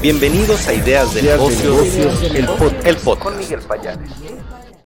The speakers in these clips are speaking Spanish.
Bienvenidos a Ideas de Negocios, el, pod, Con Miguel Payares.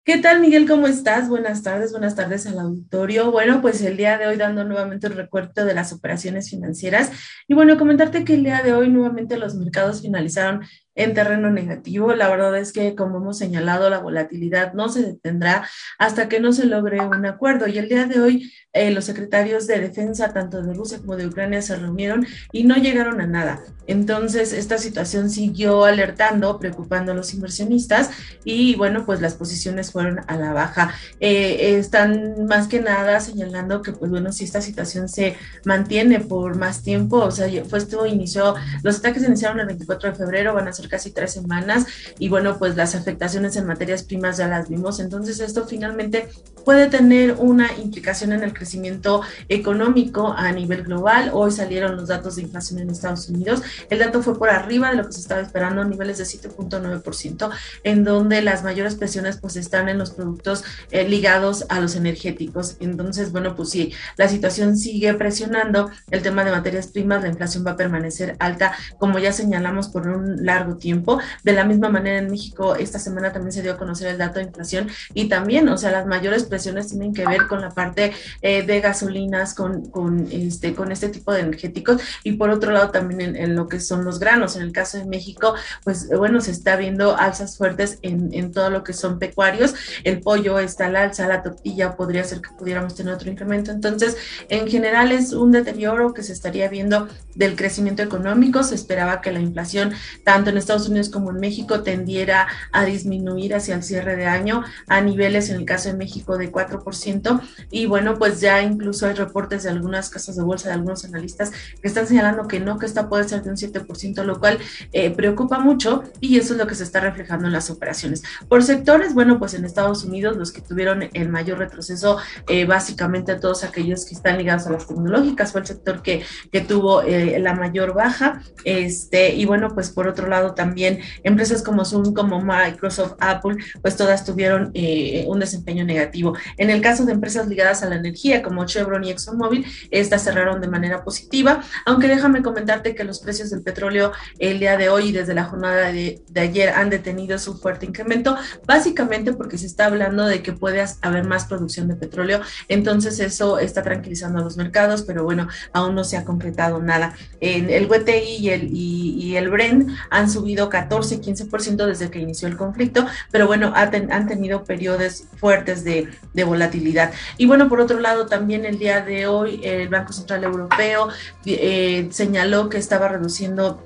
¿Qué tal, Miguel? ¿Cómo estás? Buenas tardes, buenas tardes al auditorio. Bueno, pues el día de hoy dando nuevamente el recuerdo de las operaciones financieras. Y bueno, comentarte que el día de hoy nuevamente los mercados finalizaron en terreno negativo. La verdad es que, como hemos señalado, la volatilidad no se detendrá hasta que no se logre un acuerdo. Y el día de hoy, eh, los secretarios de defensa, tanto de Rusia como de Ucrania, se reunieron y no llegaron a nada. Entonces, esta situación siguió alertando, preocupando a los inversionistas y, bueno, pues las posiciones fueron a la baja. Eh, están más que nada señalando que, pues bueno, si esta situación se mantiene por más tiempo, o sea, pues esto inició, los ataques iniciaron el 24 de febrero, van a ser casi tres semanas y bueno, pues las afectaciones en materias primas ya las vimos. Entonces esto finalmente puede tener una implicación en el crecimiento económico a nivel global. Hoy salieron los datos de inflación en Estados Unidos. El dato fue por arriba de lo que se estaba esperando, niveles de 7.9%, en donde las mayores presiones pues están en los productos eh, ligados a los energéticos. Entonces, bueno, pues sí, la situación sigue presionando el tema de materias primas, la inflación va a permanecer alta, como ya señalamos por un largo tiempo. De la misma manera en México, esta semana también se dio a conocer el dato de inflación y también, o sea, las mayores presiones tienen que ver con la parte eh, de gasolinas, con, con, este, con este tipo de energéticos y por otro lado también en, lo que son los granos. En el caso de México, pues bueno, se está viendo alzas fuertes en, en todo lo que son pecuarios. El pollo está al alza, la tortilla podría ser que pudiéramos tener otro incremento. Entonces, en general es un deterioro que se estaría viendo del crecimiento económico. Se esperaba que la inflación, tanto en Estados Unidos como en México tendiera a disminuir hacia el cierre de año a niveles, en el caso de México, de 4%. Y bueno, pues ya incluso hay reportes de algunas casas de bolsa, de algunos analistas que están señalando que no, que esta puede ser de un 7%, lo cual eh, preocupa mucho y eso es lo que se está reflejando en las operaciones. Por sectores, bueno, pues en Estados Unidos los que tuvieron el mayor retroceso, eh, básicamente todos aquellos que están ligados a las tecnológicas, fue el sector que, que tuvo eh, la mayor baja. Este, y bueno, pues por otro lado, también empresas como Zoom, como Microsoft, Apple, pues todas tuvieron eh, un desempeño negativo. En el caso de empresas ligadas a la energía, como Chevron y ExxonMobil, estas cerraron de manera positiva, aunque déjame comentarte que los precios del petróleo el día de hoy y desde la jornada de, ayer han detenido su fuerte incremento, básicamente porque se está hablando de que puede haber más producción de petróleo, entonces eso está tranquilizando a los mercados, pero bueno, aún no se ha concretado nada. En el WTI y el, y, y el Brent han subido 14, 15% desde que inició el conflicto, pero bueno, han tenido periodos fuertes de, volatilidad. Y bueno, por otro lado, también el día de hoy el Banco Central Europeo eh, señaló que estaba reduciendo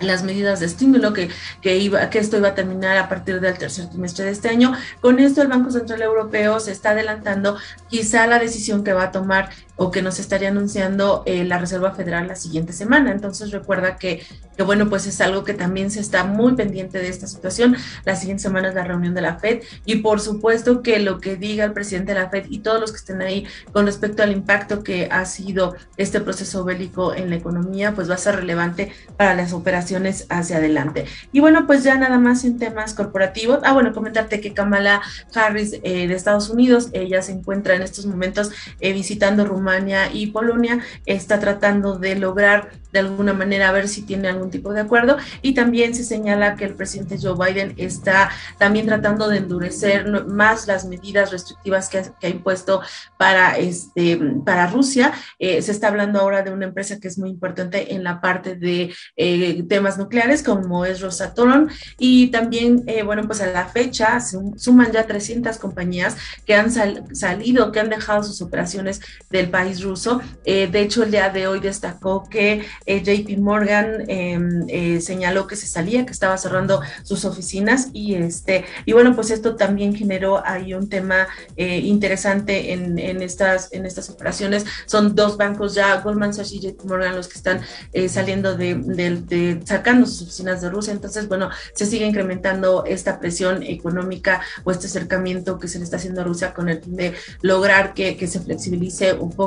las medidas de estímulo que, que esto iba a terminar a partir del tercer trimestre de este año. Con esto el Banco Central Europeo se está adelantando quizá la decisión que va a tomar o que nos estaría anunciando eh, la Reserva Federal la siguiente semana. Entonces recuerda que, que, bueno, pues es algo que también se está muy pendiente de esta situación. La siguiente semana es la reunión de la Fed y por supuesto que lo que diga el presidente de la Fed y todos los que estén ahí con respecto al impacto que ha sido este proceso bélico en la economía, pues va a ser relevante para las operaciones hacia adelante. Y bueno, pues ya nada más en temas corporativos. Ah, bueno, comentarte que Kamala Harris eh, de Estados Unidos, ella se encuentra en estos momentos eh, visitando Rumania Rumania y Polonia, está tratando de lograr de alguna manera ver si tiene algún tipo de acuerdo y también se señala que el presidente Joe Biden está también tratando de endurecer más las medidas restrictivas que ha, impuesto para, este, para Rusia. Eh, se está hablando ahora de una empresa que es muy importante en la parte de eh, temas nucleares como es Rosatom y también, eh, bueno, pues a la fecha suman ya 300 compañías que han salido, que han dejado sus operaciones del país ruso. Eh, de hecho, el día de hoy destacó que eh, JP Morgan em, eh, señaló que se salía, que estaba cerrando sus oficinas y este y bueno, pues esto también generó ahí un tema interesante en, estas en estas operaciones. Son dos bancos ya, Goldman Sachs y JP Morgan, los que están saliendo de, de, sacando sus oficinas de Rusia. Entonces, bueno, se sigue incrementando esta presión económica o este acercamiento que se le está haciendo a Rusia con el fin de lograr que, que se flexibilice un poco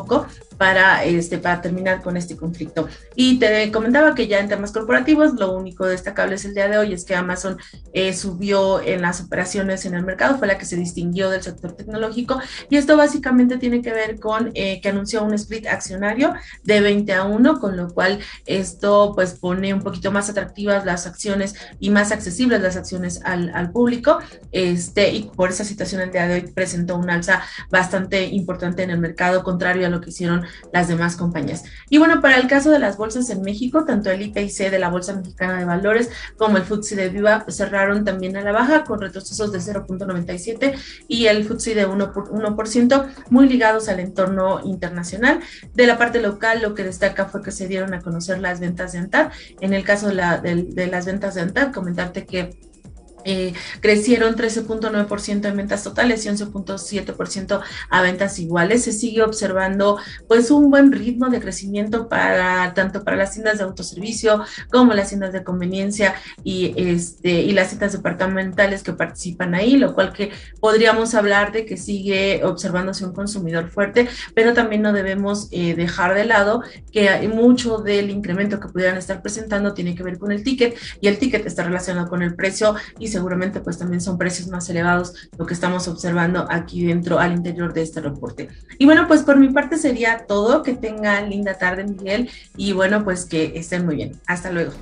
para, este, para terminar con este conflicto. Y te comentaba que ya en temas corporativos, lo único destacable es el día de hoy es que Amazon eh, subió en las operaciones en el mercado, fue la que se distinguió del sector tecnológico y esto básicamente tiene que ver con eh, que anunció un split accionario de 20 a 1, con lo cual esto pues pone un poquito más atractivas las acciones y más accesibles las acciones al, al público, este, y por esa situación el día de hoy presentó un alza bastante importante en el mercado, contrario a lo que hicieron las demás compañías. Y bueno, para el caso de las bolsas en México, tanto el IPC de la Bolsa Mexicana de Valores como el FTSE de Viva cerraron también a la baja con retrocesos de 0.97 y el FTSE de 1%, por 1%, muy ligados al entorno internacional. De la parte local, lo que destaca fue que se dieron a conocer las ventas de ANTAD. En el caso de, la, de, de las ventas de ANTAD, comentarte que eh, crecieron 13.9% en ventas totales y 11.7% a ventas iguales. Se sigue observando pues un buen ritmo de crecimiento para tanto para las tiendas de autoservicio como las tiendas de conveniencia y este y las tiendas departamentales que participan ahí, lo cual que podríamos hablar de que sigue observándose un consumidor fuerte, pero también no debemos eh, dejar de lado que mucho del incremento que pudieran estar presentando tiene que ver con el ticket y el ticket está relacionado con el precio y se seguramente pues también son precios más elevados lo que estamos observando aquí dentro al interior de este reporte. Y bueno, pues por mi parte sería todo. Que tengan linda tarde, Miguel, y bueno, pues que estén muy bien. Hasta luego.